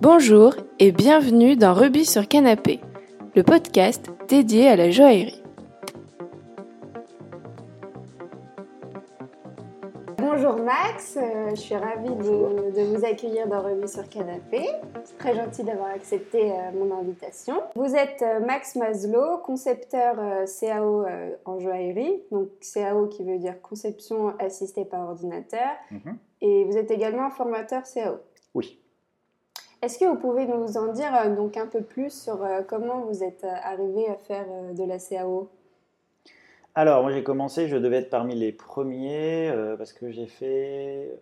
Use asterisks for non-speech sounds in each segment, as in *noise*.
Bonjour et bienvenue dans Rubis sur Canapé, le podcast dédié à la joaillerie. Bonjour Max, euh, je suis ravie de, de vous accueillir dans Rubis sur Canapé. C'est très gentil d'avoir accepté euh, mon invitation. Vous êtes euh, Max Maslow, concepteur CAO en joaillerie, donc CAO qui veut dire conception assistée par ordinateur, Mhm. et vous êtes également formateur CAO. Oui. Est-ce que vous pouvez nous en dire euh, donc un peu plus sur euh, comment vous êtes euh, arrivé à faire de la CAO Alors, moi j'ai commencé, je devais être parmi les premiers parce que j'ai fait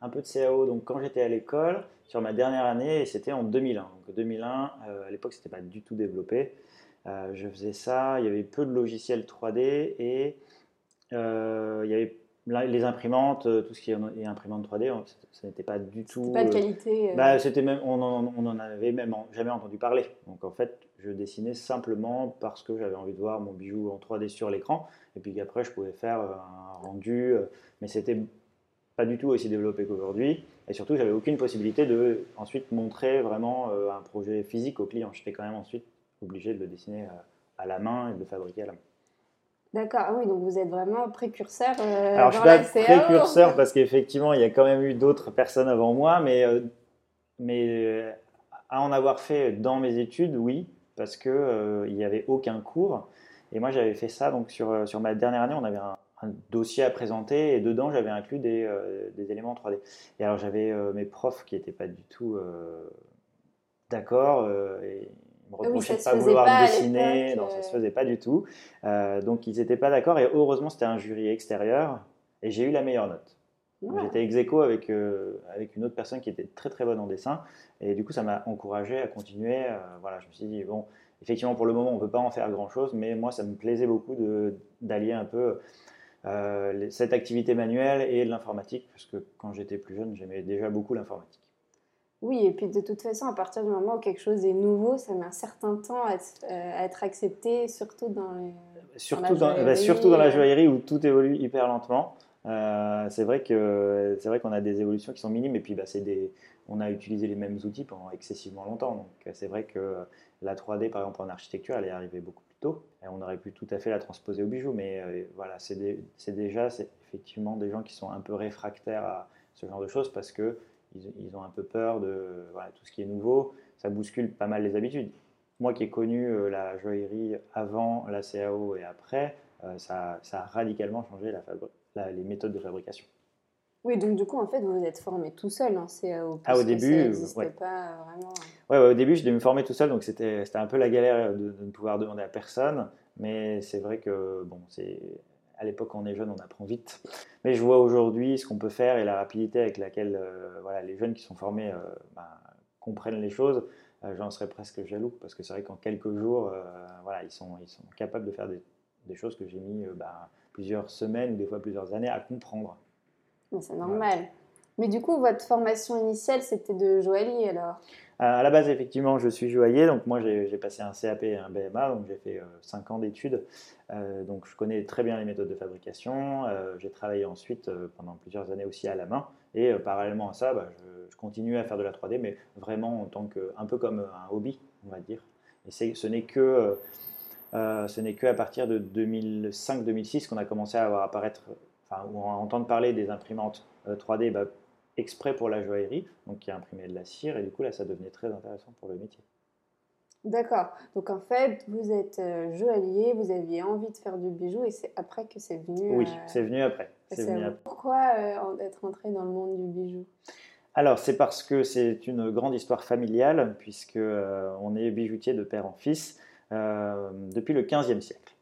un peu de CAO donc quand j'étais à l'école sur ma dernière année et c'était en 2001. Donc 2001, euh, à l'époque c'était pas du tout développé. Je faisais ça, il y avait peu de logiciels 3D et il y avait les imprimantes, euh, tout ce qui est imprimante 3D, on- ça n'était pas du tout. Pas de euh, qualité euh, Bah, c'était même, on en, on en avait même jamais entendu parler. Donc en fait, je dessinais simplement parce que j'avais envie de voir mon bijou en 3D sur l'écran, et puis qu'après je pouvais faire un rendu, mais c'était pas du tout aussi développé qu'aujourd'hui. Et surtout, j'avais aucune possibilité de ensuite montrer vraiment un projet physique au client. J'étais quand même ensuite obligé de le dessiner à la main et de le fabriquer à la main. D'accord, ah oui, donc vous êtes vraiment précurseur euh, Alors, je dans suis pas la précurseur parce qu'effectivement, il y a quand même eu d'autres personnes avant moi, mais, euh, mais euh, à en avoir fait dans mes études, oui, parce qu'il il n'y avait aucun cours. Et moi, j'avais fait ça, donc sur, euh, sur ma dernière année, on avait un, un dossier à présenter et dedans, j'avais inclus des, euh, des éléments 3D. Et alors, j'avais euh, mes profs qui n'étaient pas du tout euh, d'accord. euh, et me Ah ça de pas vouloir pas dessiner. Non, ça euh. se faisait pas du tout. Euh, donc, ils n'étaient pas d'accord. Et heureusement, c'était un jury extérieur. Et j'ai eu la meilleure note. Ouais. J'étais ex aequo avec, euh, avec une autre personne qui était très très bonne en dessin. Et du coup, ça m'a encouragé à continuer. Euh, voilà, je me suis dit, bon, effectivement, pour le moment, on ne peut pas en faire grand chose. Mais moi, ça me plaisait beaucoup de- d'allier un peu euh, cette activité manuelle et l'informatique. Parce que quand j'étais plus jeune, j'aimais déjà beaucoup l'informatique. Oui, et puis de toute façon, à partir du moment où quelque chose est nouveau, ça met un certain temps à être, euh, à être accepté, surtout dans les... Surtout dans, bah, joaillerie, surtout dans la euh. joaillerie où tout évolue hyper lentement. Euh, c'est vrai que c'est vrai qu'on a des évolutions qui sont minimes et puis bah, c'est des, on a utilisé les mêmes outils pendant excessivement longtemps. Donc c'est vrai que la 3D par exemple en architecture elle est arrivée beaucoup plus tôt et on aurait pu tout à fait la transposer au bijou. Mais euh, voilà, c'est déjà effectivement des gens qui sont un peu réfractaires à ce genre de choses parce que ils, ils ont un peu peur de voilà, tout ce qui est nouveau. Ça bouscule pas mal les habitudes. Moi qui ai connu euh, la joaillerie avant la CAO et après, euh, ça, ça a radicalement changé la fabri- la- les méthodes de fabrication. Oui, donc du coup, en fait, vous vous êtes formé tout seul en CAO. Ah, au début, ça ouais. pas vraiment... Ouais, ouais, au début, je devais me former tout seul, donc c'était c'était un peu la galère de, de ne pouvoir demander à personne. Mais c'est vrai que, bon, c'est à l'époque, quand on est jeune, on apprend vite. Mais je vois aujourd'hui ce qu'on peut faire et la rapidité avec laquelle euh, voilà, les jeunes qui sont formés euh, bah, comprennent les choses. Euh, J'en serais presque jaloux parce que c'est vrai qu'en quelques jours, voilà, ils, sont, ils sont capables de faire des, des choses que j'ai mis bah, plusieurs semaines ou des fois plusieurs années à comprendre. C'est normal. Mais du coup, votre formation initiale, c'était de joaillier alors? À la base, effectivement, je suis joaillier, donc moi j'ai passé un CAP et un BMA, donc j'ai fait 5 ans d'études, Euh, donc je connais très bien les méthodes de fabrication. Euh, j'ai travaillé ensuite euh, pendant plusieurs années aussi à la main, et euh, parallèlement à ça, bah, je, je continue à faire de la 3D, mais vraiment en tant que, un peu comme un hobby, on va dire. Et ce n'est que, euh, euh, ce que à partir de 2005-2006 qu'on a commencé à voir apparaître, enfin, à entendre parler des imprimantes euh, 3D bah, exprès pour la joaillerie, donc qui imprimaient de la cire, et du coup là ça devenait très intéressant pour le métier. D'accord. Donc en fait, vous êtes euh, joaillier, vous aviez envie de faire du bijou et c'est après que c'est venu. Oui, euh, c'est venu après. à C'est CAO. venu après. Pourquoi euh, être entré dans le monde du bijou? Alors c'est parce que c'est une grande histoire familiale, puisque euh, on est bijoutier de père en fils depuis le 15e siècle.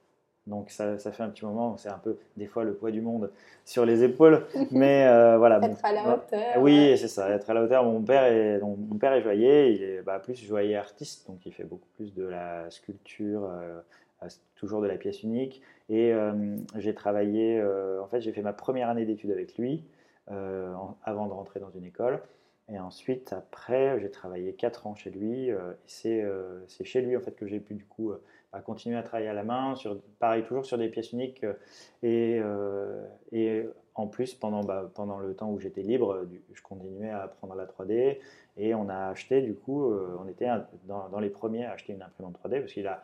Donc ça, ça fait un petit moment, c'est un peu des fois le poids du monde sur les épaules, *laughs* mais euh, voilà. Être à la hauteur. Oui, c'est ça, être à la hauteur. Mon père est, donc, mon père est joaillier, il est bah, plus joaillier artiste, donc il fait beaucoup plus de la sculpture, euh, euh, toujours de la pièce unique. Et euh, j'ai travaillé, en fait, j'ai fait ma première année d'études avec lui, en- avant de rentrer dans une école. Et ensuite, après, j'ai travaillé 4 ans chez lui. et c'est chez lui, en fait, que j'ai pu, du coup, à continuer à travailler à la main, sur, pareil, toujours sur des pièces uniques. et, et en plus, pendant, bah, pendant le temps où j'étais libre, je continuais à apprendre la 3D. Et on a acheté, du coup, on était dans, dans, les premiers à acheter une imprimante 3D parce qu'il a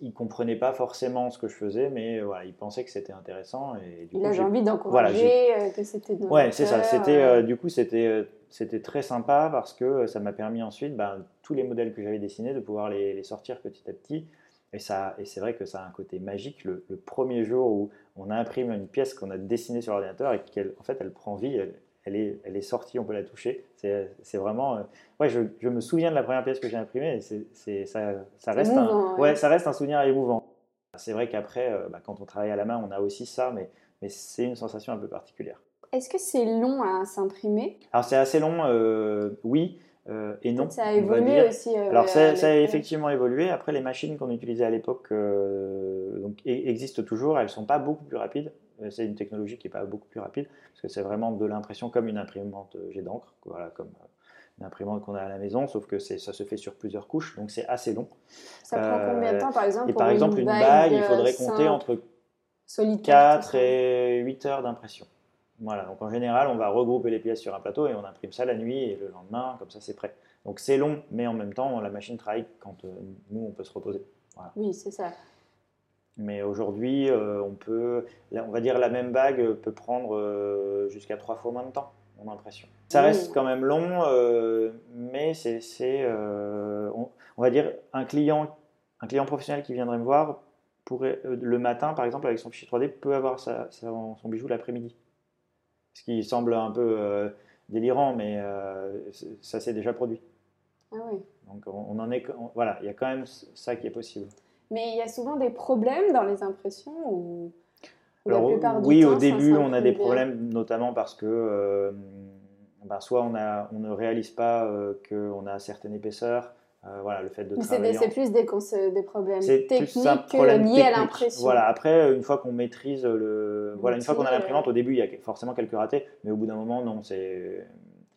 il comprenait pas forcément ce que je faisais, mais voilà, il pensait que c'était intéressant. Et du il avait envie d'encourager, voilà, que c'était. Ouais, c'est ça. C'était du coup, c'était c'était très sympa parce que ça m'a permis ensuite, ben, tous les modèles que j'avais dessinés, de pouvoir les, sortir petit à petit. Et, ça, et c'est vrai que ça a un côté magique. Le, premier jour où on imprime une pièce qu'on a dessinée sur l'ordinateur et qu'elle en fait, elle prend vie, elle, est, elle est sortie, on peut la toucher. C'est, vraiment. Euh, ouais, je, je, me souviens de la première pièce que j'ai imprimée et c'est, ça, ça, reste un, ouais. ça reste un souvenir émouvant. C'est vrai qu'après, euh, bah, quand on travaille à la main, on a aussi ça, mais, mais c'est une sensation un peu particulière. Est-ce que c'est long à s'imprimer? Alors c'est assez long, euh, oui. Euh, et non. Ça a évolué aussi. Euh, Alors ça, ça, a effectivement évolué. Après, les machines qu'on utilisait à l'époque donc, e-, existent toujours. Elles ne sont pas beaucoup plus rapides. C'est une technologie qui n'est pas beaucoup plus rapide parce que c'est vraiment de l'impression comme une imprimante jet d'encre, voilà, comme une imprimante qu'on a à la maison, sauf que ça se fait sur plusieurs couches, donc c'est assez long. Ça prend combien de temps, par exemple Et par exemple, une bague, il faudrait compter entre 4 et 8 heures d'impression. Voilà, donc en général, on va regrouper les pièces sur un plateau et on imprime ça la nuit et le lendemain, comme ça c'est prêt. Donc c'est long, mais en même temps, la machine travaille quand euh, nous, on peut se reposer. Oui, c'est ça. Mais aujourd'hui, euh, on peut, on va dire la même bague peut prendre euh, jusqu'à trois fois moins de temps, mon impression. Ça reste quand même long, mais c'est, on, on, va dire, un client, un client professionnel qui viendrait me voir pourrait, le matin, par exemple, avec son fichier 3D, peut avoir son bijou l'après-midi ce qui semble un peu euh, délirant, mais euh, ça s'est déjà produit. Ah oui. Donc on, en est, voilà, il y a quand même ça qui est possible. Mais il y a souvent des problèmes dans les impressions ou, la plupart du oui, au début, on a des problèmes, notamment parce que euh, ben, soit on, a, on ne réalise pas qu'on a certaine épaisseur, euh, voilà, le fait de travailler. C'est plus des, des problèmes techniques liés à l'impression. Voilà, après, une fois qu'on maîtrise le. Voilà, une fois qu'on a l'imprimante, au début, il y a forcément quelques ratés, mais au bout d'un moment, non, c'est.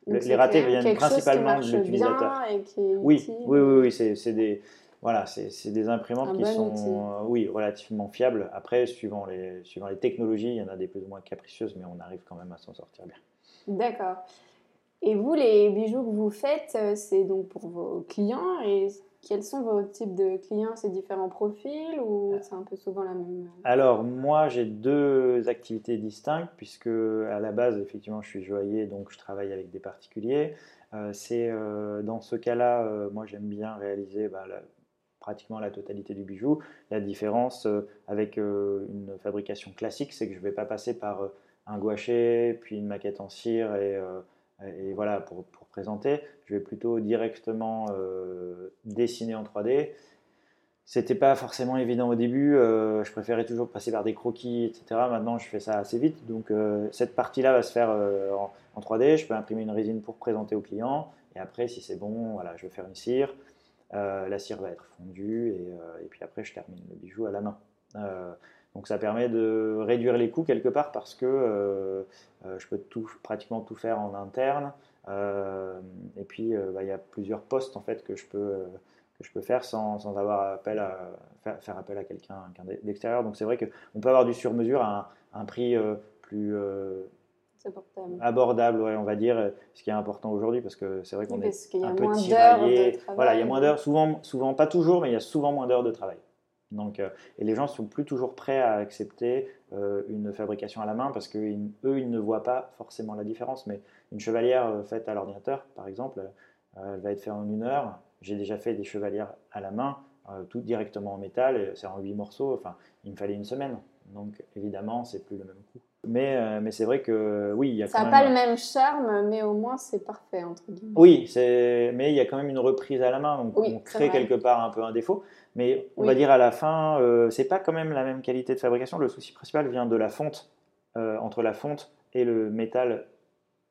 Les ratés viennent principalement de l'utilisateur. Oui, oui, oui, oui, c'est des. Voilà, c'est des imprimantes qui sont euh, oui, relativement fiables. Après, suivant les, suivant les technologies, il y en a des plus ou moins capricieuses, mais on arrive quand même à s'en sortir bien. D'accord. Et vous, les bijoux que vous faites, euh, c'est donc pour vos clients et quels sont vos types de clients? C'est différents profils ou c'est un peu souvent la même Alors, moi, j'ai deux activités distinctes, puisque à la base, effectivement, je suis joaillier, donc je travaille avec des particuliers. Euh, c'est euh, dans ce cas-là, moi, j'aime bien réaliser bah, pratiquement la totalité du bijou. La différence avec une fabrication classique, c'est que je ne vais pas passer par un gouaché, puis une maquette en cire et et voilà, pour, pour, présenter, je vais plutôt directement euh, dessiner en 3D. C'était pas forcément évident au début, euh, je préférais toujours passer par des croquis, etc. Maintenant, je fais ça assez vite. Donc, euh, cette partie-là va se faire en, 3D. Je peux imprimer une résine pour présenter au client. Et après, si c'est bon, voilà, je vais faire une cire. la cire va être fondue. Et, et, puis après, je termine le bijou à la main. Donc ça permet de réduire les coûts quelque part parce que euh, euh, je peux tout, pratiquement tout faire en interne. Euh, et puis bah, il y a plusieurs postes en fait que je peux, que je peux faire sans, sans avoir appel à, faire, appel à quelqu'un d'extérieur. Donc c'est vrai qu'on peut avoir du sur-mesure à un, prix plus abordable, ouais, on va dire, ce qui est important aujourd'hui parce que c'est vrai qu'on est un peu tiraillé. Voilà, il y a moins d'heures, souvent, souvent, pas toujours, mais il y a souvent moins d'heures de travail. Donc, euh, et les gens sont plus toujours prêts à accepter euh, une fabrication à la main parce qu'eux, ils ne voient pas forcément la différence. Mais une chevalière euh, faite à l'ordinateur, par exemple, elle va être faite en une heure. J'ai déjà fait des chevalières à la main, tout directement en métal, c'est en huit morceaux. Enfin, il me fallait une semaine. Donc, évidemment, c'est plus le même coût. Mais, mais c'est vrai que oui, il y a Ça n'a pas le même charme, mais au moins c'est parfait, entre guillemets. Oui, mais il y a quand même une reprise à la main, donc on crée quelque part un peu un défaut. Mais on va dire à la fin, euh, c'est pas quand même la même qualité de fabrication. Le souci principal vient de la fonte, euh, entre la fonte et le métal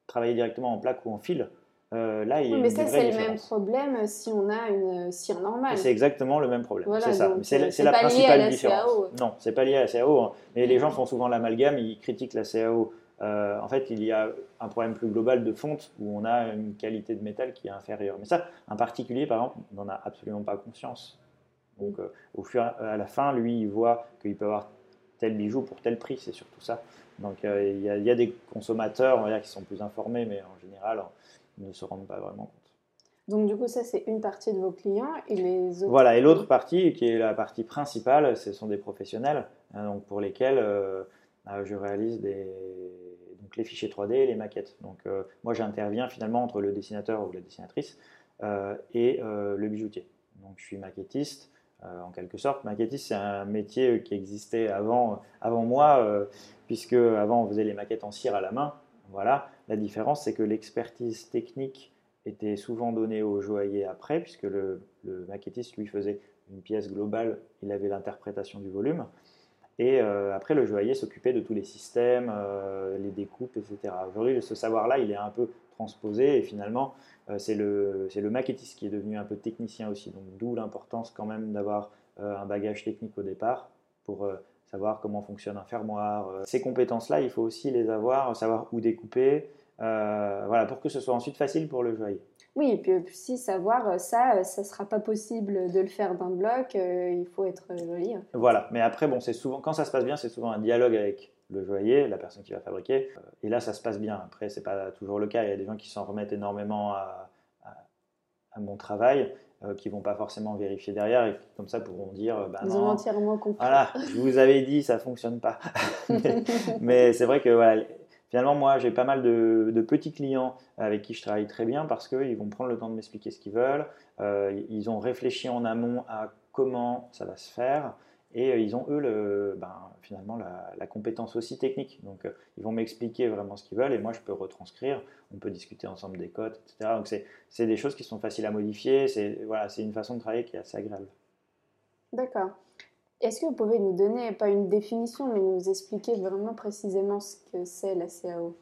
travaillé directement en plaque ou en fil. Euh, là, il a mais ça, c'est le même problème si on a une cire normale. C'est exactement le même problème. c'est ça. C'est la principale la différence. Non, c'est pas lié à la CAO. Hein. Mais les gens font souvent l'amalgame, ils critiquent la CAO. Euh, en fait, il y a un problème plus global de fonte où on a une qualité de métal qui est inférieure. Mais ça, un particulier, par exemple, n'en a absolument pas conscience. Donc au fur, à la fin, lui, il voit qu'il peut avoir tel bijou pour tel prix, c'est surtout ça. Donc il y, y, a des consommateurs on va dire, qui sont plus informés, mais en général, ne se rendent pas vraiment compte. Donc du coup, ça c'est une partie de vos clients et les autres. Voilà, et l'autre partie, qui est la partie principale, ce sont des professionnels, hein, donc pour lesquels euh, euh, je réalise des, donc les fichiers 3D et les maquettes. Donc euh, moi, j'interviens finalement entre le dessinateur ou la dessinatrice et le bijoutier. Donc je suis maquettiste. en quelque sorte, maquettiste, c'est un métier qui existait avant, avant moi, puisque avant on faisait les maquettes en cire à la main. Voilà. La différence, c'est que l'expertise technique était souvent donné au joaillier après, puisque le, maquettiste lui faisait une pièce globale, il avait l'interprétation du volume. Et euh, après, le joaillier s'occupait de tous les systèmes, euh, les découpes, etc. Aujourd'hui, ce savoir-là, il est un peu transposé et finalement, euh, c'est le, le, maquettiste qui est devenu un peu technicien aussi. Donc, d'où l'importance quand même d'avoir un bagage technique au départ pour savoir comment fonctionne un fermoir. Ces compétences-là, il faut aussi les avoir, savoir où découper, euh, voilà, pour que ce soit ensuite facile pour le joaillier. Oui, et puis aussi savoir euh, ça, euh, ça ne sera pas possible de le faire d'un bloc, il faut être joli. Voilà, mais après, bon, c'est souvent, quand ça se passe bien, c'est souvent un dialogue avec le joaillier, la personne qui va fabriquer, et là, ça se passe bien. Après, c'est pas toujours le cas, il y a des gens qui s'en remettent énormément à, à, mon travail, qui vont pas forcément vérifier derrière, et comme ça pourront dire, bah, Ils ont entièrement compris. Voilà, je vous avais dit, ça fonctionne pas. *laughs* *laughs* mais, mais c'est vrai que voilà, Finalement, moi, j'ai pas mal de, petits clients avec qui je travaille très bien parce qu'ils vont prendre le temps de m'expliquer ce qu'ils veulent. Euh, ils ont réfléchi en amont à comment ça va se faire et euh, ils ont eux le, ben, finalement la, compétence aussi technique. Donc, euh, ils vont m'expliquer vraiment ce qu'ils veulent et moi, je peux retranscrire. On peut discuter ensemble des codes, etc. Donc, c'est des choses qui sont faciles à modifier. C'est voilà, une façon de travailler qui est assez agréable. D'accord. Est-ce que vous pouvez nous donner, pas une définition, mais nous expliquer vraiment précisément ce que c'est la CAO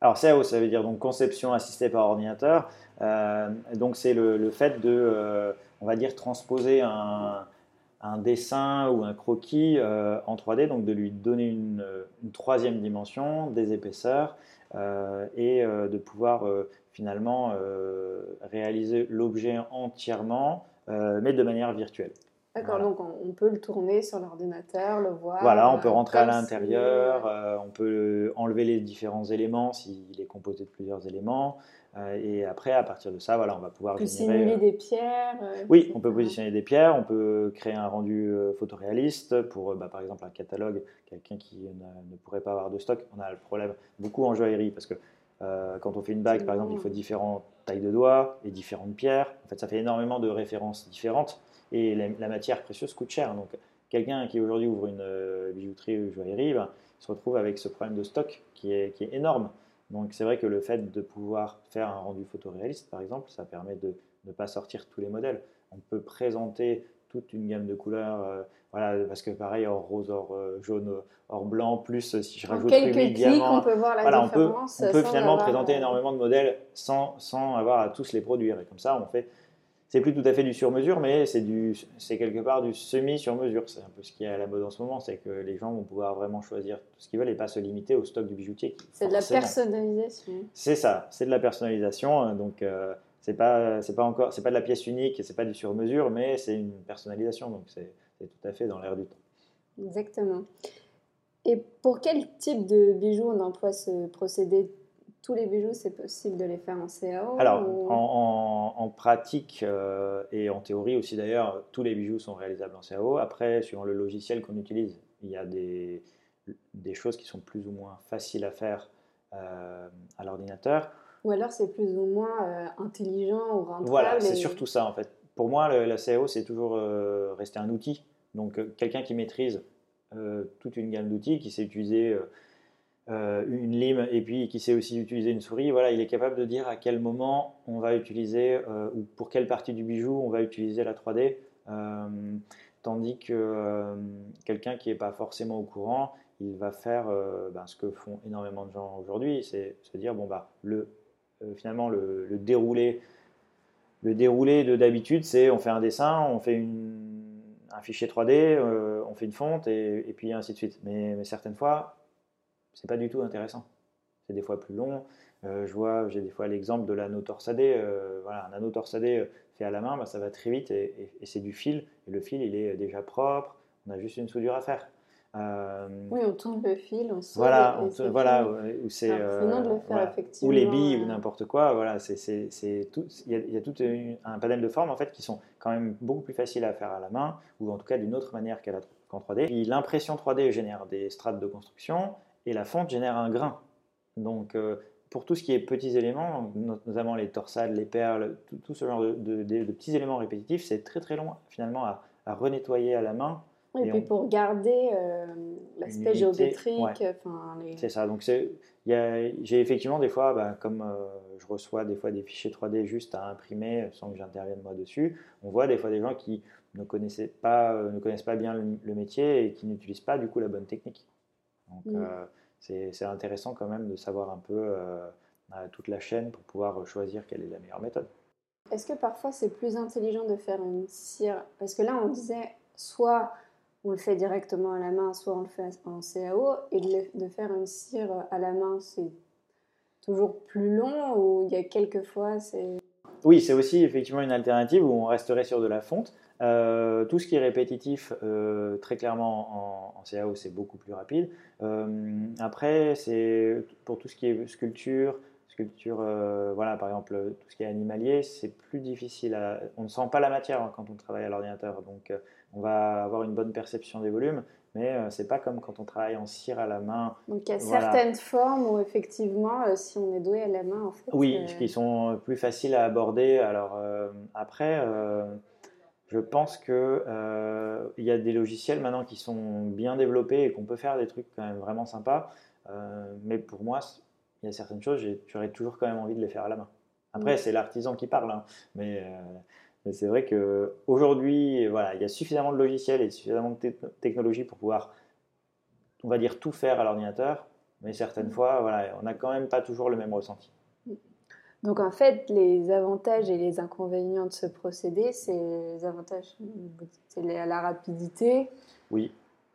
alors CAO, ça veut dire donc conception assistée par ordinateur. Euh, donc c'est le, fait de, euh, on va dire, transposer un, dessin ou un croquis euh, en 3D, donc de lui donner une, troisième dimension, des épaisseurs, et de pouvoir finalement réaliser l'objet entièrement, mais de manière virtuelle. D'accord, donc on peut le tourner sur l'ordinateur, le voir. Voilà, on peut euh, rentrer à l'intérieur, euh, on peut enlever les différents éléments s'il est composé de plusieurs éléments. Euh, et après, à partir de ça, voilà, on va pouvoir. Positionner des pierres. oui, on peut positionner des pierres, on peut créer un rendu photoréaliste pour, bah, par exemple, un catalogue. Quelqu'un qui ne, pourrait pas avoir de stock, on a le problème beaucoup en joaillerie parce que quand on fait une bague, par exemple, il faut différentes tailles de doigts et différentes pierres. En fait, ça fait énormément de références différentes et la, matière précieuse coûte cher. Donc, quelqu'un qui aujourd'hui ouvre une euh, bijouterie ou joaillerie ben, se retrouve avec ce problème de stock qui est, qui est énorme. Donc, c'est vrai que le fait de pouvoir faire un rendu photoréaliste, par exemple, ça permet de ne pas sortir tous les modèles. On peut présenter toute une gamme de couleurs, euh, voilà, parce que pareil, or rose, or euh, jaune, or blanc, plus si je rajoute quelques diamants, on peut voir la voilà, on peut, on peut finalement présenter énormément de modèles sans, sans avoir à tous les produire. Et comme ça, on fait c'est plus tout à fait du sur-mesure, mais c'est du, c'est quelque part du semi-sur-mesure. C'est un peu ce qui est à la mode en ce moment, c'est que les gens vont pouvoir vraiment choisir tout ce qu'ils veulent et pas se limiter au stock du bijoutier. C'est de la personnalisation. C'est ça, c'est de la personnalisation. Hein, donc euh, c'est pas, c'est pas encore, c'est pas de la pièce unique, c'est pas du sur-mesure, mais c'est une personnalisation. Donc c'est, tout à fait dans l'air du temps. Exactement. Et pour quel type de bijoux on emploie ce procédé tous les bijoux, c'est possible de les faire en CAO Alors, en, pratique euh, et en théorie aussi d'ailleurs, tous les bijoux sont réalisables en CAO. Après, suivant le logiciel qu'on utilise, il y a des, des, choses qui sont plus ou moins faciles à faire euh, à l'ordinateur. Ou alors c'est plus ou moins euh, intelligent ou rentable. Voilà, c'est surtout ça en fait. Pour moi, la CAO, c'est toujours rester un outil. Donc, quelqu'un qui maîtrise toute une gamme d'outils, qui sait utiliser euh, une lime et puis qui sait aussi utiliser une souris, voilà, il est capable de dire à quel moment on va utiliser euh, ou pour quelle partie du bijou on va utiliser la 3D. Euh, tandis que quelqu'un qui n'est pas forcément au courant, il va faire ben, ce que font énormément de gens aujourd'hui, c'est se dire bon bah le finalement le, déroulé le déroulé de d'habitude c'est on fait un dessin, on fait un fichier 3D, on fait une fonte et, puis ainsi de suite. mais certaines fois c'est pas du tout intéressant. C'est des fois plus long. je vois, j'ai des fois l'exemple de l'anneau torsadé. voilà, un anneau torsadé fait à la main, bah, ça va très vite et, c'est du fil. Et le fil, il est déjà propre. On a juste une soudure à faire. Euh, oui, on tourne le fil, on sort. Voilà, voilà, ou c'est euh, ou les billes ou euh. n'importe quoi. Voilà, c'est tout. Il y a, y a tout un panel de formes en fait qui sont quand même beaucoup plus faciles à faire à la main ou en tout cas d'une autre manière qu'en 3D. l'impression 3D génère des strates de construction et la fonte génère un grain. Donc pour tout ce qui est petits éléments, notamment les torsades, les perles, tout, ce genre de, de, petits éléments répétitifs, c'est très très long finalement à, à renettoyer à la main et, puis pour garder euh, l'aspect géométrique. C'est ça. Donc j'ai effectivement des fois, bah, comme euh, je reçois des fois des fichiers 3D juste à imprimer sans que j'intervienne moi dessus, on voit des fois des gens qui ne, connaissaient pas, euh, ne connaissent pas bien le, métier et qui n'utilisent pas du coup la bonne technique. Donc mm. c'est intéressant quand même de savoir un peu toute la chaîne pour pouvoir choisir quelle est la meilleure méthode. Est-ce que parfois c'est plus intelligent de faire une cire? Parce que là on disait soit on le fait directement à la main, soit on le fait en CAO, et de, faire une cire à la main, c'est toujours plus long ou il y a quelques fois c'est... Oui, c'est aussi effectivement une alternative où on resterait sur de la fonte. Euh, tout ce qui est répétitif, euh, très clairement en, CAO, c'est beaucoup plus rapide. Euh, après, c'est pour tout ce qui est sculpture, sculpture, voilà, par exemple, tout ce qui est animalier, c'est plus difficile. On ne sent pas la matière hein, quand on travaille à l'ordinateur, donc on va avoir une bonne perception des volumes, mais euh, c'est pas comme quand on travaille en cire à la main. Donc il y a certaines formes où effectivement, euh, si on est doué à la main, en fait. Oui, euh, qui sont plus faciles à aborder. Alors après, je pense que il y a des logiciels maintenant qui sont bien développés et qu'on peut faire des trucs quand même vraiment sympas. mais pour moi, il y a certaines choses, j'aurais toujours quand même envie de les faire à la main. Après, c'est l'artisan qui parle, hein, mais mais c'est vrai qu'aujourd'hui, voilà, il y a suffisamment de logiciels et suffisamment de technologies pour pouvoir, on va dire, tout faire à l'ordinateur. Mais certaines fois, voilà, on n'a quand même pas toujours le même ressenti. Donc en fait, les avantages et les inconvénients de ce procédé, c'est les avantages, c'est la rapidité. Oui.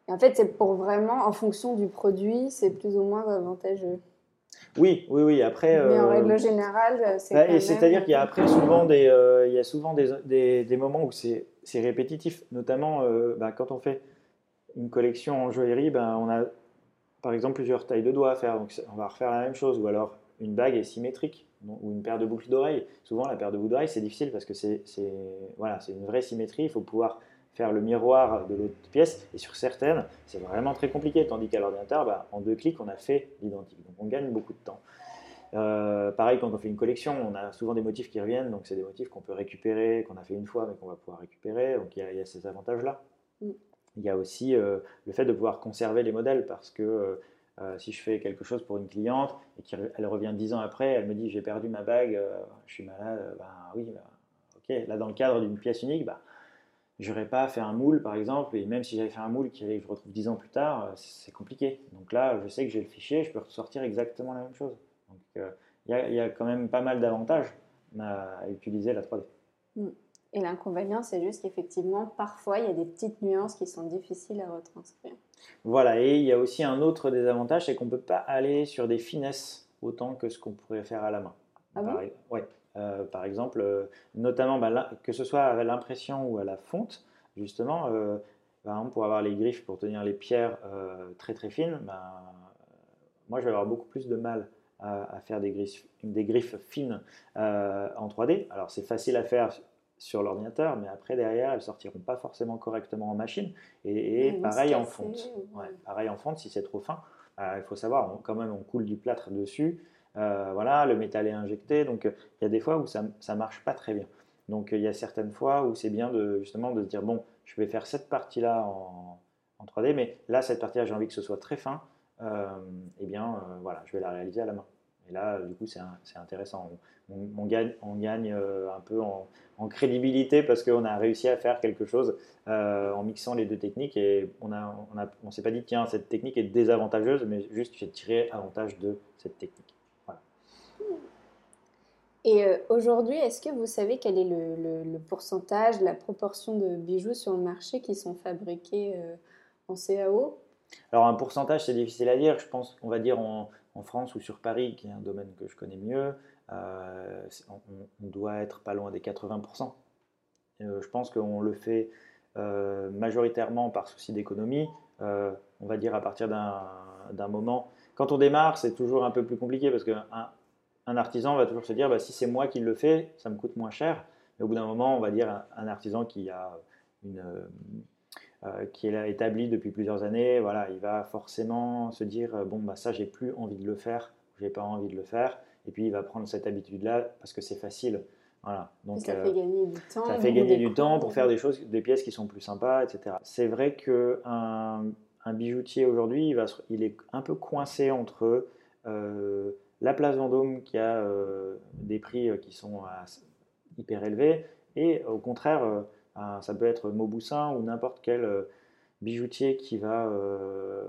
Et en fait, c'est pour vraiment, en fonction du produit, c'est plus ou moins avantageux. Oui, oui, oui. Après, mais en euh, règle générale, c'est. Bah, c'est-à-dire qu'il y a après souvent des, euh, il y a souvent des, des, moments où c'est répétitif, notamment euh, bah, quand on fait une collection en joaillerie, ben, on a par exemple plusieurs tailles de doigts à faire, donc on va refaire la même chose, ou alors une bague est symétrique, ou une paire de boucles d'oreilles. Souvent, la paire de boucles d'oreilles, c'est difficile parce que c'est voilà, une vraie symétrie, il faut pouvoir faire le miroir de l'autre pièce. Et sur certaines, c'est vraiment très compliqué. Tandis qu'à l'ordinateur, bah, en deux clics, on a fait l'identique. Donc on gagne beaucoup de temps. Euh, pareil, quand on fait une collection, on a souvent des motifs qui reviennent. Donc c'est des motifs qu'on peut récupérer, qu'on a fait une fois, mais qu'on va pouvoir récupérer. Donc il y, a, ces avantages-là. Mm. Il y a aussi euh, le fait de pouvoir conserver les modèles parce que euh, si je fais quelque chose pour une cliente et qu'elle revient dix ans après, elle me dit j'ai perdu ma bague, je suis malade, ben oui, bah, ok. Là, dans le cadre d'une pièce unique, bah, j'aurais pas fait un moule par exemple, et même si j'avais fait un moule qui je retrouve 10 ans plus tard, euh, c'est compliqué. Donc là, je sais que j'ai le fichier, je peux ressortir exactement la même chose. Donc euh, il y, a quand même pas mal d'avantages à utiliser la 3D. Mm. Et l'inconvénient, c'est juste qu'effectivement, parfois, il y a des petites nuances qui sont difficiles à retranscrire. Voilà, et il y a aussi un autre désavantage, c'est qu'on ne peut pas aller sur des finesses autant que ce qu'on pourrait faire à la main. Ah bon? ouais. Euh, par exemple, euh, notamment bah, que ce soit à l'impression ou à la fonte, justement, euh, par exemple, pour avoir les griffes, pour tenir les pierres très très fines, bah, moi je vais avoir beaucoup plus de mal à, faire des griffes, des griffes fines en 3D. Alors c'est facile à faire sur l'ordinateur, mais après derrière, elles sortiront pas forcément correctement en machine. Et, pareil en fonte. pareil en fonte, si c'est trop fin, il faut savoir, quand même, on coule du plâtre dessus. Euh, voilà, le métal est injecté. Donc il y a des fois où ça ne marche pas très bien. Donc il y a certaines fois où c'est bien de, justement de se dire, bon, je vais faire cette partie-là en, 3D, mais là, cette partie-là, j'ai envie que ce soit très fin. Euh, eh bien, euh, voilà, je vais la réaliser à la main. Et là, du coup, c'est intéressant. On, gagne, on gagne un peu en, crédibilité parce qu'on a réussi à faire quelque chose en mixant les deux techniques et on ne on on s'est pas dit, tiens, cette technique est désavantageuse, mais juste j'ai tiré avantage de cette technique. Et euh, aujourd'hui, est-ce que vous savez quel est le, pourcentage, la proportion de bijoux sur le marché qui sont fabriqués euh, en CAO Alors un pourcentage, c'est difficile à dire. Je pense qu'on va dire en, en France ou sur Paris, qui est un domaine que je connais mieux, on, doit être pas loin des 80%. je pense qu'on le fait majoritairement par souci d'économie, on va dire à partir d'un moment. Quand on démarre, c'est toujours un peu plus compliqué parce qu'un un artisan va toujours se dire bah, si c'est moi qui le fais, ça me coûte moins cher. Mais au bout d'un moment, on va dire un, artisan qui a une, euh, qui est établi depuis plusieurs années, voilà, il va forcément se dire bon bah ça j'ai plus envie de le faire, j'ai pas envie de le faire, et puis il va prendre cette habitude là parce que c'est facile. Voilà. Donc, ça fait gagner du temps. Ça fait gagner du temps pour faire des choses, des pièces qui sont plus sympas, etc. C'est vrai que un, un bijoutier aujourd'hui, il, il, est un peu coincé entre euh, la place Vendôme qui a euh, des prix qui sont hyper élevés et au contraire ça peut être Mauboussin ou n'importe quel euh, bijoutier qui va euh,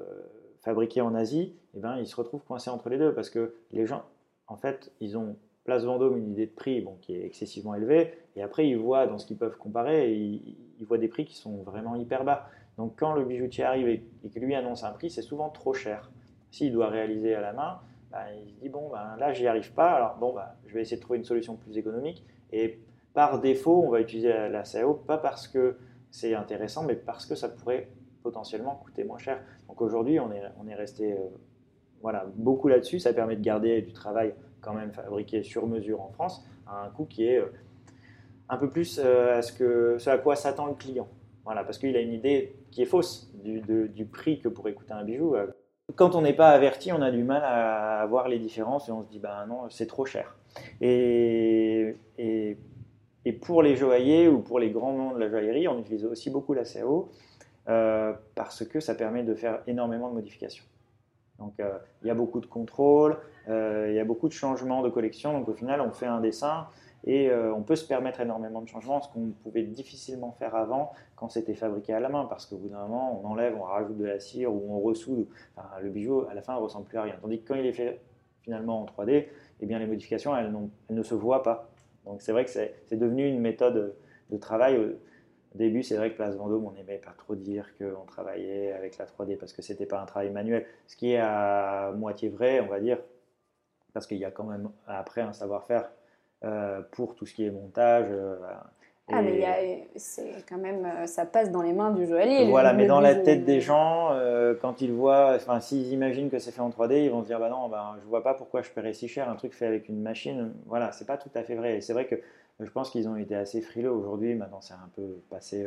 fabriquer en Asie, et eh ben, il se retrouve coincé entre les deux parce que les gens, en fait, ils ont Place Vendôme une idée de prix bon, qui est excessivement élevée, et après ils voient dans ce qu'ils peuvent comparer, ils, voient des prix qui sont vraiment hyper bas. Donc quand le bijoutier arrive et, que lui annonce un prix, c'est souvent trop cher. S'il doit réaliser à la main, ben, il se dit bon ben, là j'y arrive pas, alors bon ben, je vais essayer de trouver une solution plus économique. Et par défaut, on va utiliser la, CAO, pas parce que c'est intéressant, mais parce que ça pourrait potentiellement coûter moins cher. Donc aujourd'hui, on est, resté euh, voilà, beaucoup là-dessus. Ça permet de garder du travail quand même fabriqué sur mesure en France à un coût qui est euh, un peu plus euh, à ce, que, à quoi s'attend le client. Voilà, parce qu'il a une idée qui est fausse du, prix que pourrait coûter un bijou. Quand on n'est pas averti, on a du mal à voir les différences et on se dit, ben non, c'est trop cher. Et et pour les joailliers ou pour les grands noms de la joaillerie, on utilise aussi beaucoup la CAO euh, parce que ça permet de faire énormément de modifications. Donc euh, il y a beaucoup de contrôles, euh, il y a beaucoup de changements de collection. Donc au final, on fait un dessin et on peut se permettre énormément de changements, ce qu'on pouvait difficilement faire avant quand c'était fabriqué à la main, parce qu'au bout d'un moment, on enlève, on rajoute de la cire ou on ressoude. le bijou, à la fin, ne ressemble plus à rien. Tandis que quand il est fait finalement en 3D, eh bien, les modifications, elles, elles ne se voient pas. Donc c'est vrai que c'est devenu une méthode de travail. Au début, c'est vrai que Place Vendôme, on n'aimait pas trop dire qu'on travaillait avec la 3D parce que c'était pas un travail manuel. Ce qui est à moitié vrai, on va dire, parce qu'il y a quand même après un savoir-faire euh, pour tout ce qui est montage. Euh, ah, mais c'est quand même, euh, ça passe dans les mains du joaillier. Voilà, mais dans la tête des gens, euh, quand ils voient, enfin, s'ils imaginent que c'est fait en 3D, ils vont se dire, bah non, bah, je vois pas pourquoi je paierais si cher un truc fait avec une machine. Voilà, c'est pas tout à fait vrai. Et c'est vrai que je pense qu'ils ont été assez frileux aujourd'hui. Maintenant, c'est un peu passé.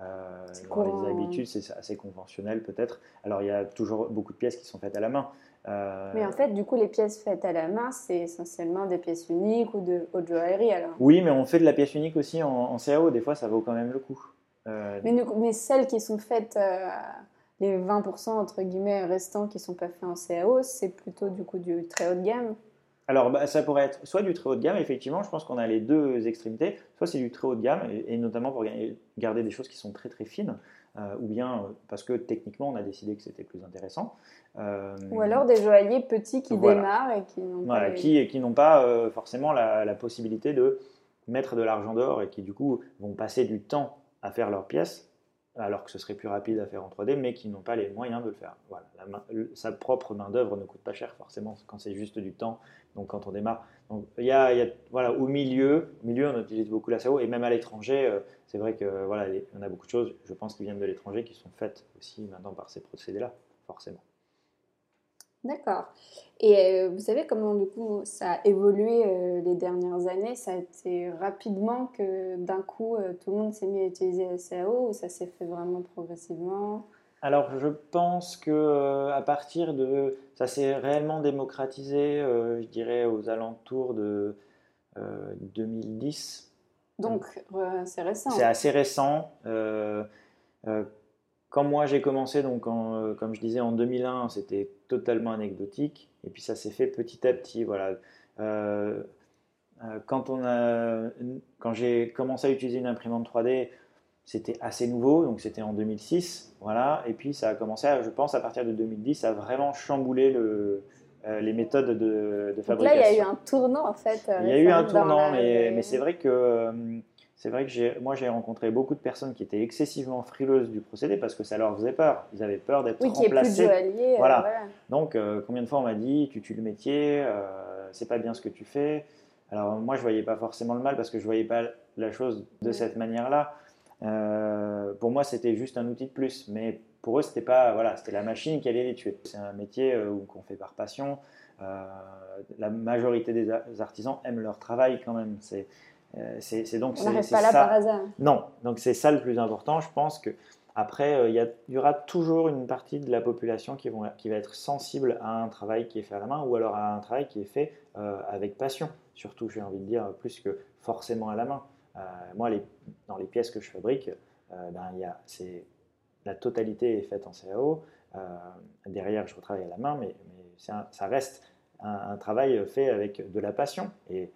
Euh, dans les habitudes, c'est assez conventionnel peut-être. Alors il y a toujours beaucoup de pièces qui sont faites à la main, euh, mais en fait, du coup, les pièces faites à la main, c'est essentiellement des pièces uniques ou de haute joaillerie alors Oui, mais on fait de la pièce unique aussi en, CAO. Des fois, ça vaut quand même le coup. Euh, mais, mais, celles qui sont faites, euh, les 20% entre guillemets restants qui ne sont pas faits en CAO, c'est plutôt du coup du très haut de gamme alors, bah, ça pourrait être soit du très haut de gamme, effectivement, je pense qu'on a les deux extrémités. Soit c'est du très haut de gamme, et, notamment pour garder des choses qui sont très très fines, ou bien parce que techniquement on a décidé que c'était plus intéressant. Euh, Ou alors des joailliers petits qui démarrent et qui n'ont pas, qui, qui n'ont pas euh, forcément la, possibilité de mettre de l'argent d'or et qui du coup vont passer du temps à faire leurs pièces alors que ce serait plus rapide à faire en 3D, mais qui n'ont pas les moyens de le faire. Voilà, sa propre main d'œuvre ne coûte pas cher forcément quand c'est juste du temps. Donc quand on démarre, donc il y a, voilà au milieu, au milieu on utilise beaucoup la CAO et même à l'étranger, euh, c'est vrai que voilà, on a beaucoup de choses, je pense, qui viennent de l'étranger, qui sont faites aussi maintenant par ces procédés-là, forcément. D'accord. Et euh, vous savez comment du coup ça a évolué euh, les dernières années? Ça a été rapidement que d'un coup euh, tout le monde s'est mis à utiliser la CAO ou ça s'est fait vraiment progressivement? Alors je pense que à partir de ça s'est réellement démocratisé, je dirais aux alentours de 2010. Donc c'est récent. C'est assez récent quand moi j'ai commencé, donc euh, comme je disais en 2001, c'était totalement anecdotique. Et puis ça s'est fait petit à petit. Voilà. Euh, euh, quand on a, quand j'ai commencé à utiliser une imprimante 3D, c'était assez nouveau, donc c'était en 2006, voilà. Et puis ça a commencé, je pense, à partir de 2010, à vraiment chambouler le, les méthodes de, de fabrication. Donc là, il y a eu un tournant en fait. Il y a eu un tournant, mais, mais c'est vrai que c'est vrai que moi j'ai rencontré beaucoup de personnes qui étaient excessivement frileuses du procédé parce que ça leur faisait peur. Ils avaient peur d'être oui, remplacés. Plus de joaillier, voilà. Donc, combien de fois on m'a dit, tu tues le métier, c'est pas bien ce que tu fais. Alors, moi, je voyais pas forcément le mal parce que je voyais pas la chose de cette manière-là. pour moi, c'était juste un outil de plus. Mais pour eux, c'était pas, voilà, c'était la machine qui allait les tuer. C'est un métier qu'on fait par passion. la majorité des artisans aiment leur travail quand même. C'est euh, c'est donc on n'arrive pas là par hasard. Non, donc c'est ça le plus important. Je pense que après, euh, il y, y, aura toujours une partie de la population qui, vont, qui, va être sensible à un travail qui est fait à la main ou alors à un travail qui est fait euh, avec passion. Surtout, j'ai envie de dire, plus que forcément à la main. moi, les, dans les pièces que je fabrique, ben, y a, la totalité est faite en CAO. derrière, je retravaille à la main, mais, mais ça reste un, un, travail fait avec de la passion. Et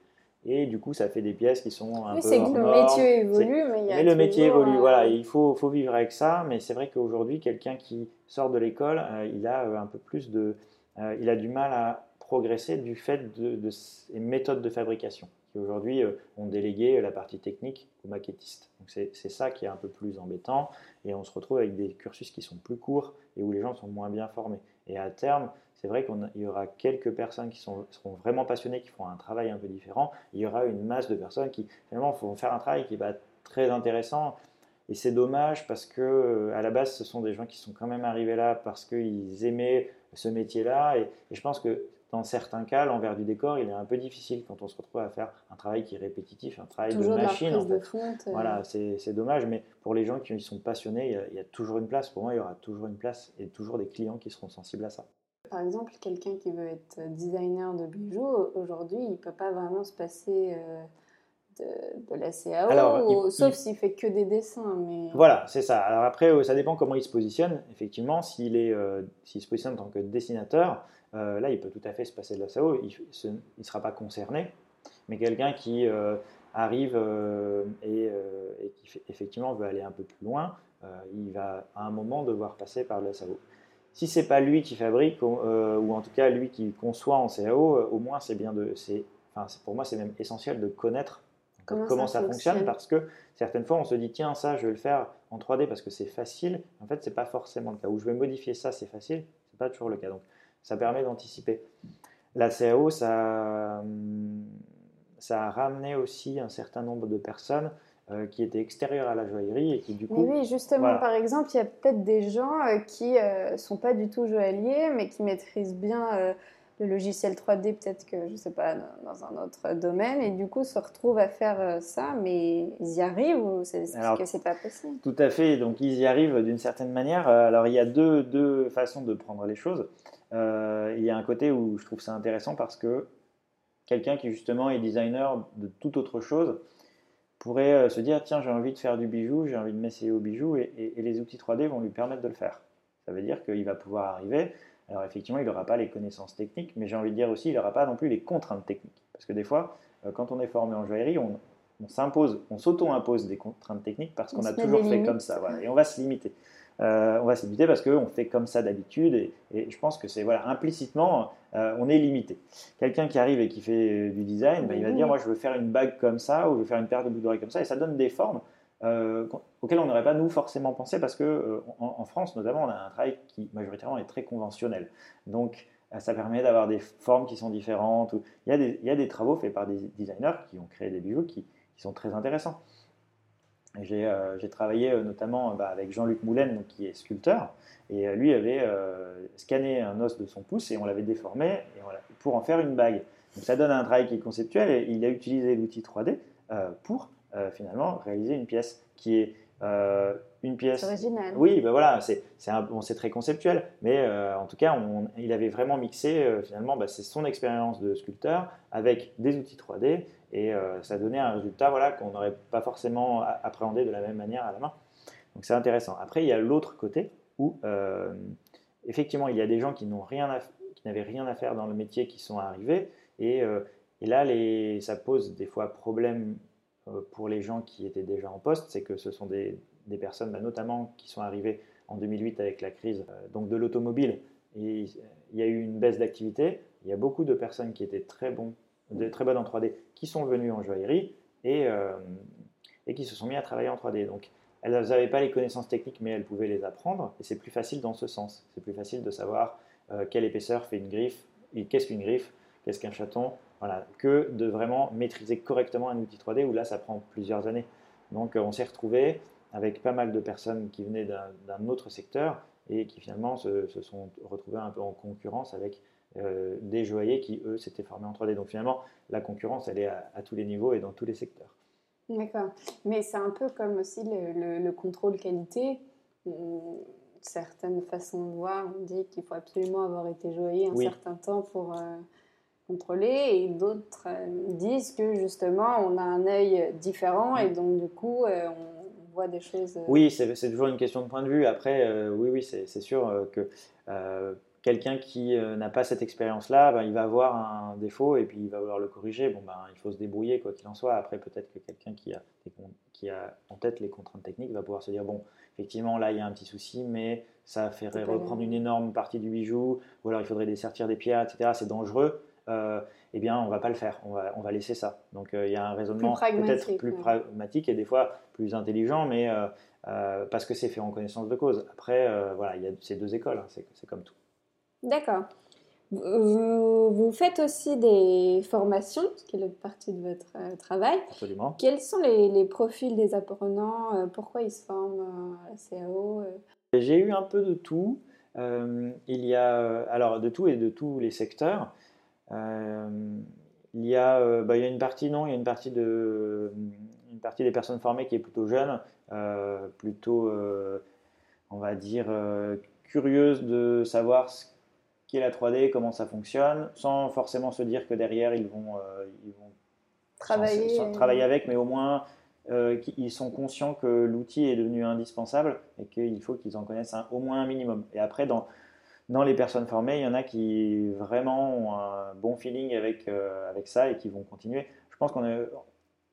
et du coup, ça fait des pièces qui sont un oui, c'est que le métier évolue, mais il y a Mais le métier évolue, voilà. il faut, faut vivre avec ça. Mais c'est vrai qu'aujourd'hui, quelqu'un qui sort de l'école, euh, il a euh, un peu plus de... Euh, il a du mal à progresser du fait de, de ces méthodes de fabrication qui aujourd'hui ont délégué la partie technique aux maquettistes. Donc c'est ça qui est un peu plus embêtant et on se retrouve avec des cursus qui sont plus courts et où les gens sont moins bien formés. Et à terme, c'est vrai qu'il y aura quelques personnes qui sont, seront vraiment passionnées, qui feront un travail un peu différent. Il y aura une masse de personnes qui finalement vont faire un travail qui va être très intéressant. Et c'est dommage parce que à la base, ce sont des gens qui sont quand même arrivés là parce qu'ils aimaient ce métier-là. Et, je pense que dans certains cas, l'envers du décor, il est un peu difficile quand on se retrouve à faire un travail qui est répétitif, un travail de machine. en fait. Euh. Voilà, c'est dommage, mais pour les gens qui sont passionnés, il il y, a, toujours une place. Pour moi, il y aura toujours une place et toujours des clients qui seront sensibles à ça. Par exemple, quelqu'un qui veut être designer de bijoux, aujourd'hui, il ne peut pas vraiment se passer euh, de, la CAO, sauf s'il fait que des dessins. Mais... Voilà, c'est ça. Alors après, euh, ça dépend comment il se positionne. Effectivement, s'il euh, se positionne en tant que dessinateur, là, il peut tout à fait se passer de la CAO. Il ne sera pas concerné. Mais quelqu'un qui arrive et, et, qui effectivement veut aller un peu plus loin, il va à un moment devoir passer par la CAO si c'est pas lui qui fabrique euh, ou en tout cas lui qui conçoit en CAO, euh, au moins c'est bien de, c'est, enfin, pour moi c'est même essentiel de connaître comment, ça, fonctionne. parce que certaines fois on se dit tiens ça je vais le faire en 3D parce que c'est facile. En fait c'est pas forcément le cas. Ou je vais modifier ça c'est facile, c'est pas toujours le cas. Donc ça permet d'anticiper. La CAO ça, ça a ramené aussi un certain nombre de personnes euh, qui était extérieur à la joaillerie et qui du coup. oui, justement, par exemple, il y a peut-être des gens euh, qui ne euh, sont pas du tout joailliers, mais qui maîtrisent bien le logiciel 3D, peut-être que, je ne sais pas, dans un autre domaine, et du coup se retrouvent à faire ça, mais ils y arrivent ou c'est que c'est pas possible? Tout à fait, donc ils y arrivent d'une certaine manière. Alors il y a deux, deux façons de prendre les choses. il y a un côté où je trouve ça intéressant parce que quelqu'un qui justement est designer de toute autre chose, pourrait euh, se dire tiens, j'ai envie de faire du bijou, j'ai envie de m'essayer au bijou, et, les outils 3D vont lui permettre de le faire. Ça veut dire qu'il va pouvoir arriver. Alors, effectivement, il n'aura pas les connaissances techniques, mais j'ai envie de dire aussi, il n'aura pas non plus les contraintes techniques. Parce que des fois, euh, quand on est formé en joaillerie, on, s'impose, on s'auto-impose des contraintes techniques parce qu'on a toujours fait comme ça. Voilà, et on va se limiter. Euh, on va se limiter parce qu'on fait comme ça d'habitude et, je pense que c'est voilà implicitement euh, on est limité. Quelqu'un qui arrive et qui fait du design, ben, il va dire moi je veux faire une bague comme ça ou je veux faire une paire de boucles d'oreilles comme ça et ça donne des formes euh, auxquelles on n'aurait pas nous forcément pensé parce que en, France notamment on a un travail qui majoritairement est très conventionnel. Donc ça permet d'avoir des formes qui sont différentes. Il, y a des, il y a des travaux faits par des designers qui ont créé des bijoux qui, qui sont très intéressants. Euh, j'ai travaillé euh, notamment bah, avec Jean-Luc Moulin, qui est sculpteur, et euh, lui avait scanné un os de son pouce et on l'avait déformé pour en faire une bague. Donc ça donne un travail qui est conceptuel et il a utilisé l'outil 3D pour finalement réaliser une pièce qui est une pièce. original. Oui, ben voilà, c'est bon, très conceptuel, mais en tout cas, on, il avait vraiment mixé finalement, bah, c'est son expérience de sculpteur avec des outils 3D et euh, ça donnait un résultat voilà, qu'on n'aurait pas forcément appréhendé de la même manière à la main. Donc c'est intéressant. Après, il y a l'autre côté où euh, effectivement il y a des gens qui rien qui n'avaient rien à faire dans le métier qui sont arrivés et, euh, et là les, ça pose des fois problème pour les gens qui étaient déjà en poste, c'est que ce sont des, des personnes bah, notamment qui sont arrivées en 2008 avec la crise donc de l'automobile il y a eu une baisse d'activité. Il y a beaucoup de personnes qui étaient très bons de très bonnes en 3D, qui sont venues en joaillerie et, euh, et qui se sont mis à travailler en 3D. Donc, elles n'avaient pas les connaissances techniques, mais elles pouvaient les apprendre, et c'est plus facile dans ce sens. C'est plus facile de savoir quelle épaisseur fait une griffe, et qu'est-ce qu'une griffe, qu'est-ce qu'un chaton, voilà, que de vraiment maîtriser correctement un outil 3D où là, ça prend plusieurs années. Donc, on s'est retrouvé avec pas mal de personnes qui venaient d'un autre secteur et qui finalement se, sont retrouvées un peu en concurrence avec euh, des joailliers qui, eux, s'étaient formés en 3D. Donc finalement, la concurrence, elle est à, tous les niveaux et dans tous les secteurs. D'accord. Mais c'est un peu comme aussi le, contrôle qualité. Certaines façons de voir, on dit qu'il faut absolument avoir été joaillier un certain temps pour euh, contrôler, et d'autres euh, disent que justement on a un œil différent et donc du coup on voit des choses. Oui, c'est toujours une question de point de vue. Après, oui, oui, c'est sûr que Quelqu'un qui euh, n'a pas cette expérience-là, ben, il va avoir un défaut et puis il va vouloir le corriger. Bon, ben, il faut se débrouiller, quoi qu'il en soit. Après, peut-être que quelqu'un qui a, qui a en tête les contraintes techniques va pouvoir se dire bon, effectivement, là, il y a un petit souci, mais ça ferait reprendre une énorme partie du bijou, ou alors il faudrait dessertir des pierres, etc. C'est dangereux. Euh, eh bien, on va pas le faire. On va, on va laisser ça. Donc, euh, il y a un raisonnement peut-être plus pragmatique et des fois plus intelligent, mais parce que c'est fait en connaissance de cause. Après, voilà, il y a ces deux écoles. Hein. c'est comme tout. D'accord. Vous, faites aussi des formations, ce qui est partie de votre euh, travail. Absolument. Quels sont les, profils des apprenants euh, Pourquoi ils se forment à la CAO euh? J'ai eu un peu de tout. il y a alors de tout et de tous les secteurs. Il y a, bah, il y a une partie non, il y a une partie de une partie des personnes formées qui est plutôt jeune, plutôt on va dire curieuse de savoir ce qui est la 3D, comment ça fonctionne, sans forcément se dire que derrière ils vont, euh, ils vont travailler, travailler avec, mais au moins euh, ils sont conscients que l'outil est devenu indispensable et qu'il faut qu'ils en connaissent un, au moins un minimum. Et après, dans, dans les personnes formées, il y en a qui vraiment ont un bon feeling avec, euh, avec ça et qui vont continuer. Je pense qu'on est.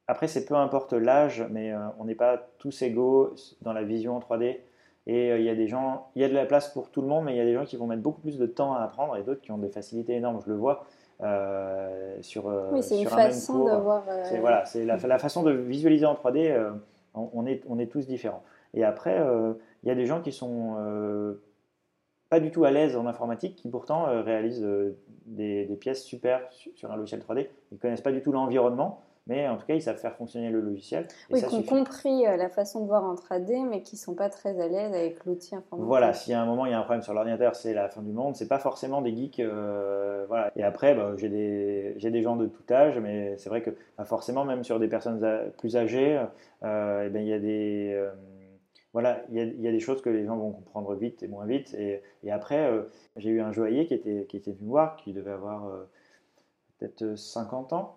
Après, c'est peu importe l'âge, mais on n'est pas tous égaux dans la vision 3D. Et euh, il y a des gens, il y a de la place pour tout le monde, mais il y a des gens qui vont mettre beaucoup plus de temps à apprendre et d'autres qui ont des facilités énormes. Je le vois euh, sur, euh, oui, c'est une façon de voir. C'est voilà, c'est la, façon de visualiser en 3D. on, est, on est tous différents. Et après, il y a des gens qui sont pas du tout à l'aise en informatique, qui pourtant réalisent des, des, pièces super sur un logiciel 3D. Ils connaissent pas du tout l'environnement mais en tout cas, ils savent faire fonctionner le logiciel. oui, qui ont compris euh, la façon de voir en 3D, mais qui ne sont pas très à l'aise avec l'outil informatique. Voilà, s'il y a un moment, il y a un problème sur l'ordinateur, c'est la fin du monde. C'est pas forcément des geeks. Euh, voilà. Et après, bah, j'ai des, des, gens de tout âge, mais c'est vrai que bah, forcément, même sur des personnes plus âgées, euh, eh ben, il y a des. Voilà, il y, a, des choses que les gens vont comprendre vite et moins vite. Et, après, j'ai eu un joaillier qui était, qui était voir, qui devait avoir peut-être 50 ans,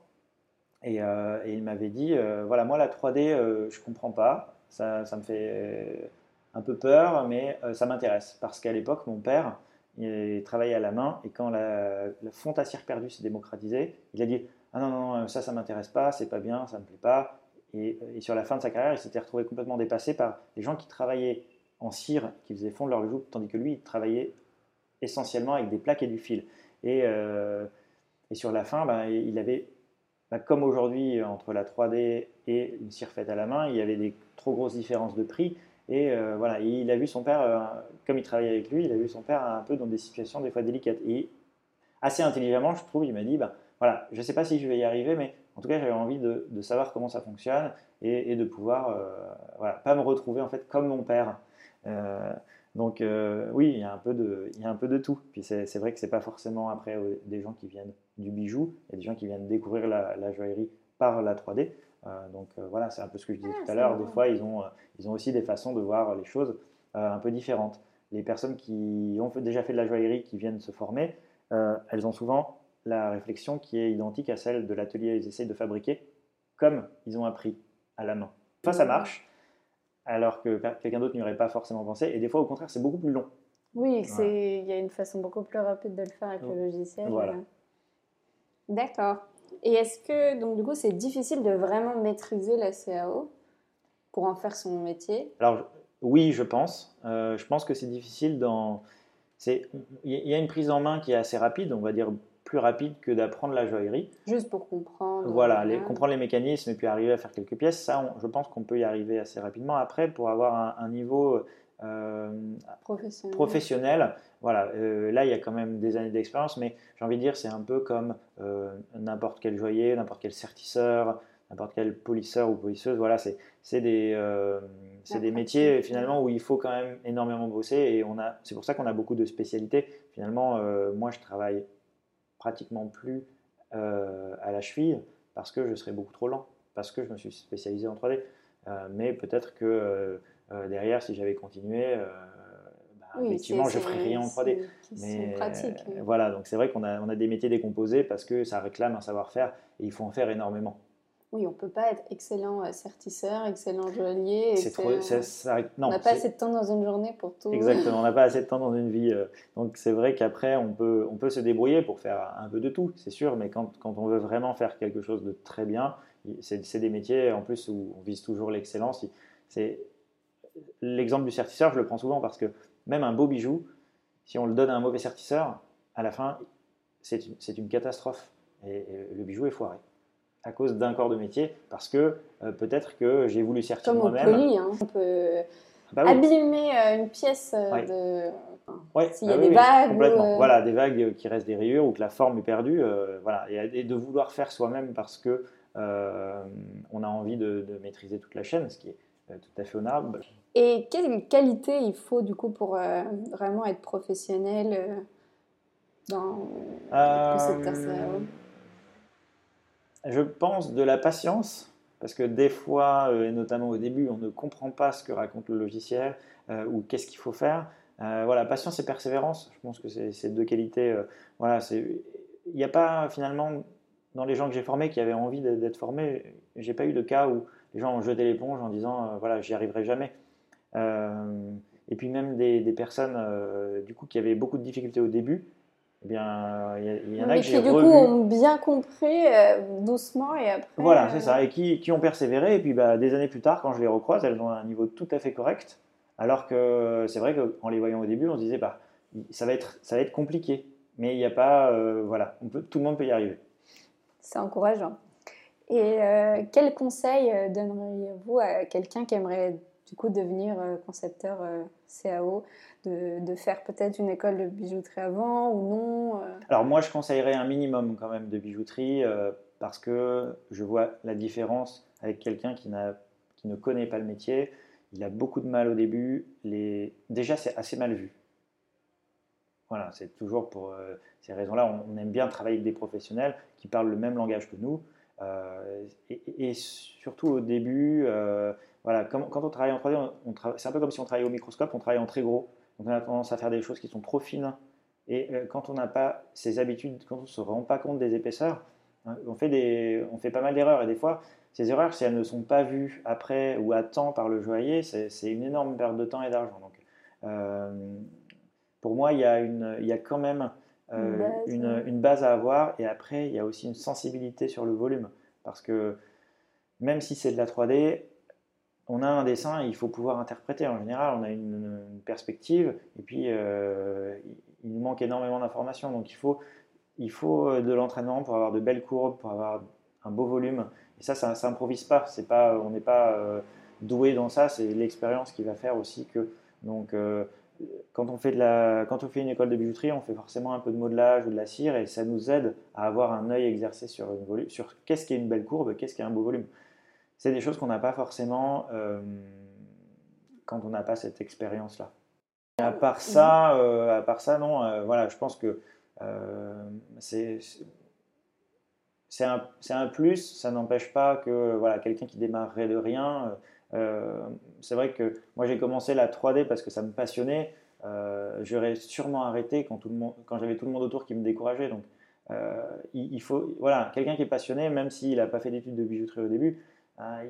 euh, et, il m'avait dit, euh, voilà, moi la 3D, euh, je comprends pas, ça, ça, me fait un peu peur, mais ça m'intéresse. Parce qu'à l'époque, mon père, il travaillait à la main, et quand la, la fonte à cire perdue s'est démocratisée, il a dit, ah non, non, ça, ça m'intéresse pas, c'est pas bien, ça me plaît pas. Et, sur la fin de sa carrière, il s'était retrouvé complètement dépassé par les gens qui travaillaient en cire, qui faisaient fondre leur bijoux, tandis que lui, il travaillait essentiellement avec des plaques et du fil. Et, et sur la fin, ben, il avait bah, comme aujourd'hui, entre la 3D et une cire faite à la main, il y avait des trop grosses différences de prix. Et euh, voilà, il a vu son père, euh, comme il travaillait avec lui, il a vu son père un peu dans des situations des fois délicates. Et assez intelligemment, je trouve, il m'a dit, ben, voilà, je ne sais pas si je vais y arriver, mais en tout cas, j'avais envie de, savoir comment ça fonctionne et, de pouvoir, euh, voilà, pas me retrouver en fait comme mon père. Donc euh, oui, il y, a un peu de, il y a un peu de tout. Puis c'est vrai que c'est pas forcément après euh, des gens qui viennent du bijou, il y a des gens qui viennent découvrir la, joaillerie par la 3D. Euh, donc voilà, c'est un peu ce que je disais ah, tout à l'heure. Des fois, ils ont, ils ont aussi des façons de voir les choses un peu différentes. Les personnes qui ont déjà fait de la joaillerie, qui viennent se former, elles ont souvent la réflexion qui est identique à celle de l'atelier qu'ils essayent de fabriquer comme ils ont appris à la main. Des ça marche, alors que quelqu'un d'autre n'y aurait pas forcément pensé. Et des fois, au contraire, c'est beaucoup plus long. Oui, il y a une façon beaucoup plus rapide de le faire avec le logiciel. Voilà. D'accord. Et est-ce que, donc du coup, c'est difficile de vraiment maîtriser la CAO pour en faire son métier? Alors, oui, je pense. Euh, je pense que c'est difficile dans... Il y a une prise en main qui est assez rapide, on va dire plus rapide que d'apprendre la joaillerie. Juste pour comprendre. Voilà, les, comprendre les mécanismes et puis arriver à faire quelques pièces, ça, je pense qu'on peut y arriver assez rapidement. Après, pour avoir un, niveau professionnel. professionnel. Voilà, là il y a quand même des années d'expérience, mais j'ai envie de dire c'est un peu comme n'importe quel joaillier, n'importe quel sertisseur, n'importe quel polisseur ou polisseuse. Voilà, c'est des, c'est des métiers finalement où il faut quand même énormément bosser et on a, c'est pour ça qu'on a beaucoup de spécialités. Finalement, moi je travaille pratiquement plus à la cheville parce que je serais beaucoup trop lent, parce que je me suis spécialisé en 3D. mais peut-être que derrière, si j'avais continué, bah, effectivement, je ne ferais rien en 3D. Mais pratique, voilà, donc c'est vrai qu'on a, on a des métiers décomposés parce que ça réclame un savoir-faire et il faut en faire énormément. Oui, on ne peut pas être excellent euh, sertisseur, excellent joaillier. C'est trop. Ça, non, on n'a pas assez de temps dans une journée pour tout. Exactement, on n'a *laughs* pas assez de temps dans une vie. Euh. Donc c'est vrai qu'après, on peut, on peut se débrouiller pour faire un peu de tout, c'est sûr, mais quand, quand, on veut vraiment faire quelque chose de très bien, c'est des métiers en plus où on vise toujours l'excellence. C'est L'exemple du sertisseur, je le prends souvent parce que même un beau bijou, si on le donne à un mauvais sertisseur, à la fin, c'est une, une, catastrophe. et le bijou est foiré à cause d'un corps de métier, parce que euh, peut-être que j'ai voulu sertir moi-même. Comme hein. on peut ah bah abîmer euh, une pièce euh, de... S'il y a ah des vagues. Complètement. Voilà, des vagues qui restent des rayures ou que la forme est perdue. voilà. Et, de vouloir faire soi-même parce que on a envie de, maîtriser toute la chaîne, ce qui est tout à fait honorable. Et quelle qualité il faut du coup pour vraiment être professionnel dans le secteur je pense de la patience, parce que des fois, euh, et notamment au début, on ne comprend pas ce que raconte le logiciel euh, ou qu'est-ce qu'il faut faire. Euh, voilà, patience et persévérance, je pense que c'est deux qualités. voilà, il n'y a pas finalement dans les gens que j'ai formés qui avaient envie d'être formés, j'ai pas eu de cas où les gens ont jeté l'éponge en disant voilà, j'y arriverai jamais. et puis même des, des personnes du coup qui avaient beaucoup de difficultés au début, eh bien, il y, en a qui, du coup, ont bien compris euh, doucement et après. Voilà, c'est euh, ça, et qui, qui, ont persévéré. Et puis, bah, des années plus tard, quand je les recroise, elles ont un niveau tout à fait correct. Alors que c'est vrai qu'en les voyant au début, on se disait, bah, ça, va être, ça va être compliqué. Mais il n'y a pas. Euh, voilà, on peut, tout le monde peut y arriver. C'est encourageant. Et quel conseil donneriez-vous à quelqu'un qui aimerait du coup devenir concepteur CAO de, faire peut-être une école de bijouterie avant ou non euh? Alors moi, je conseillerais un minimum quand même de bijouterie euh, parce que je vois la différence avec quelqu'un qui, ne connaît pas le métier. Il a beaucoup de mal au début. Déjà, c'est assez mal vu. Voilà, c'est toujours pour euh, ces raisons-là. On, aime bien travailler avec des professionnels qui parlent le même langage que nous. et, surtout au début, voilà, quand, quand, on travaille en 3D, c'est un peu comme si on travaillait au microscope, on travaille en très gros. Donc on a tendance à faire des choses qui sont trop fines. Et euh, quand on n'a pas ces habitudes, quand on ne se rend pas compte des épaisseurs, hein, on, fait des, on fait pas mal d'erreurs. Et des fois, ces erreurs, si elles ne sont pas vues après ou à temps par le joaillier, c'est une énorme perte de temps et d'argent. Donc, euh, pour moi, il y, a une, il y a quand même euh, une, une, base à avoir. Et après, il y a aussi une sensibilité sur le volume. Parce que même si c'est de la 3D, on a un dessin, il faut pouvoir interpréter. En général, on a une, perspective et puis euh, il nous manque énormément d'informations. Donc il faut, il faut euh, de l'entraînement pour avoir de belles courbes, pour avoir un beau volume. Et ça, ça, s'improvise pas. C'est pas, on n'est pas euh, doué dans ça. C'est l'expérience qui va faire aussi que. Donc quand on fait de la, quand on fait une école de bijouterie, on fait forcément un peu de modelage ou de la cire et ça nous aide à avoir un œil exercé sur sur qu'est-ce qui est une belle courbe, qu'est-ce qui est un beau volume c'est des choses qu'on n'a pas forcément euh, quand on n'a pas cette expérience-là. À part ça, euh, à part ça, non. Euh, voilà, je pense que c'est c'est un, un, plus. Ça n'empêche pas que voilà quelqu'un qui démarrerait de rien. c'est vrai que moi j'ai commencé la 3D parce que ça me passionnait. J'aurais sûrement arrêté quand tout le monde, quand j'avais tout le monde autour qui me décourageait. Donc il, il, faut voilà quelqu'un qui est passionné, même s'il n'a pas fait d'études de bijouterie au début, ah,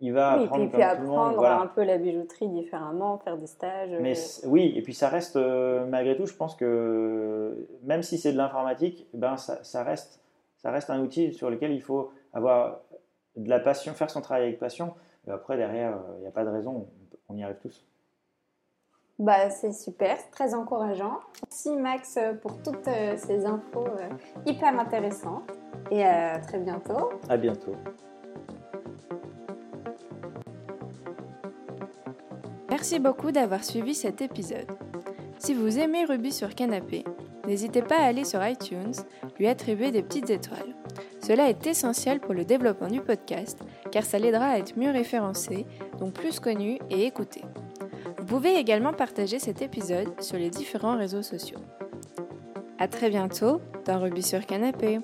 il va apprendre et puis, apprendre un peu la bijouterie différemment, faire des stages. Mais euh. oui, et puis ça reste, euh, malgré tout, je pense que même si c'est de l'informatique, ben ça, ça, reste, ça reste un outil sur lequel il faut avoir de la passion, faire son travail avec passion. Et après, derrière, euh, il n'y a pas de raison, on y arrive tous. Bah, c'est super, c'est très encourageant. Merci Max pour toutes ces infos hyper intéressantes et à très bientôt. À bientôt. Merci beaucoup d'avoir suivi cet épisode. Si vous aimez Ruby sur Canapé, n'hésitez pas à aller sur iTunes, lui attribuer des petites étoiles. Cela est essentiel pour le développement du podcast car ça l'aidera à être mieux référencé, donc plus connu et écouté. Vous pouvez également partager cet épisode sur les différents réseaux sociaux. A très bientôt dans Ruby sur Canapé.